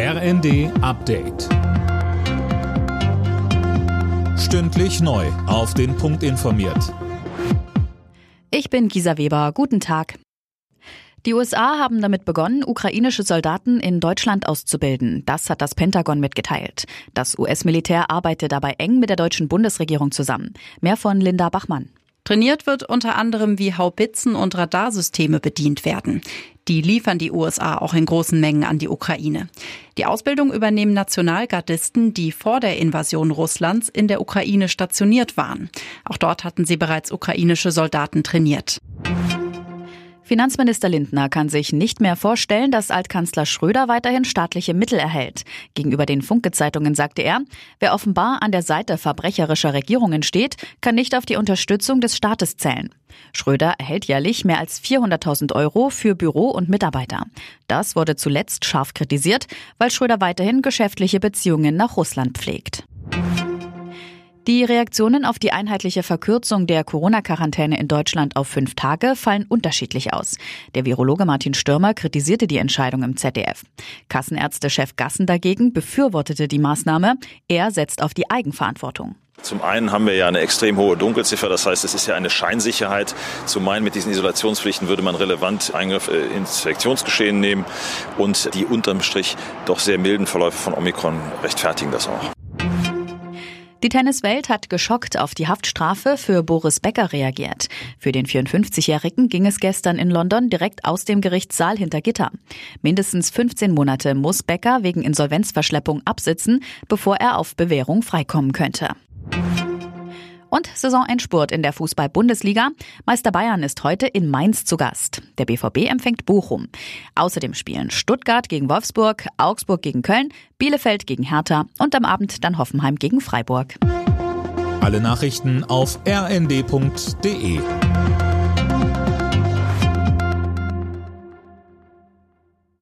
RND Update. Stündlich neu. Auf den Punkt informiert. Ich bin Gisa Weber. Guten Tag. Die USA haben damit begonnen, ukrainische Soldaten in Deutschland auszubilden. Das hat das Pentagon mitgeteilt. Das US-Militär arbeitet dabei eng mit der deutschen Bundesregierung zusammen. Mehr von Linda Bachmann. Trainiert wird unter anderem, wie Haubitzen und Radarsysteme bedient werden. Die liefern die USA auch in großen Mengen an die Ukraine. Die Ausbildung übernehmen Nationalgardisten, die vor der Invasion Russlands in der Ukraine stationiert waren. Auch dort hatten sie bereits ukrainische Soldaten trainiert. Finanzminister Lindner kann sich nicht mehr vorstellen, dass Altkanzler Schröder weiterhin staatliche Mittel erhält. Gegenüber den Funke-Zeitungen sagte er, wer offenbar an der Seite verbrecherischer Regierungen steht, kann nicht auf die Unterstützung des Staates zählen. Schröder erhält jährlich mehr als 400.000 Euro für Büro und Mitarbeiter. Das wurde zuletzt scharf kritisiert, weil Schröder weiterhin geschäftliche Beziehungen nach Russland pflegt. Die Reaktionen auf die einheitliche Verkürzung der Corona-Quarantäne in Deutschland auf fünf Tage fallen unterschiedlich aus. Der Virologe Martin Stürmer kritisierte die Entscheidung im ZDF. Kassenärztechef Gassen dagegen befürwortete die Maßnahme. Er setzt auf die Eigenverantwortung. Zum einen haben wir ja eine extrem hohe Dunkelziffer, das heißt, es ist ja eine Scheinsicherheit. Zum meinen, mit diesen Isolationspflichten würde man relevant Eingriff äh, ins Infektionsgeschehen nehmen und die unterm Strich doch sehr milden Verläufe von Omikron rechtfertigen das auch. Die Tenniswelt hat geschockt auf die Haftstrafe für Boris Becker reagiert. Für den 54-Jährigen ging es gestern in London direkt aus dem Gerichtssaal hinter Gitter. Mindestens 15 Monate muss Becker wegen Insolvenzverschleppung absitzen, bevor er auf Bewährung freikommen könnte. Und Saisonendspurt in der Fußball-Bundesliga. Meister Bayern ist heute in Mainz zu Gast. Der BVB empfängt Bochum. Außerdem spielen Stuttgart gegen Wolfsburg, Augsburg gegen Köln, Bielefeld gegen Hertha und am Abend dann Hoffenheim gegen Freiburg. Alle Nachrichten auf rnd.de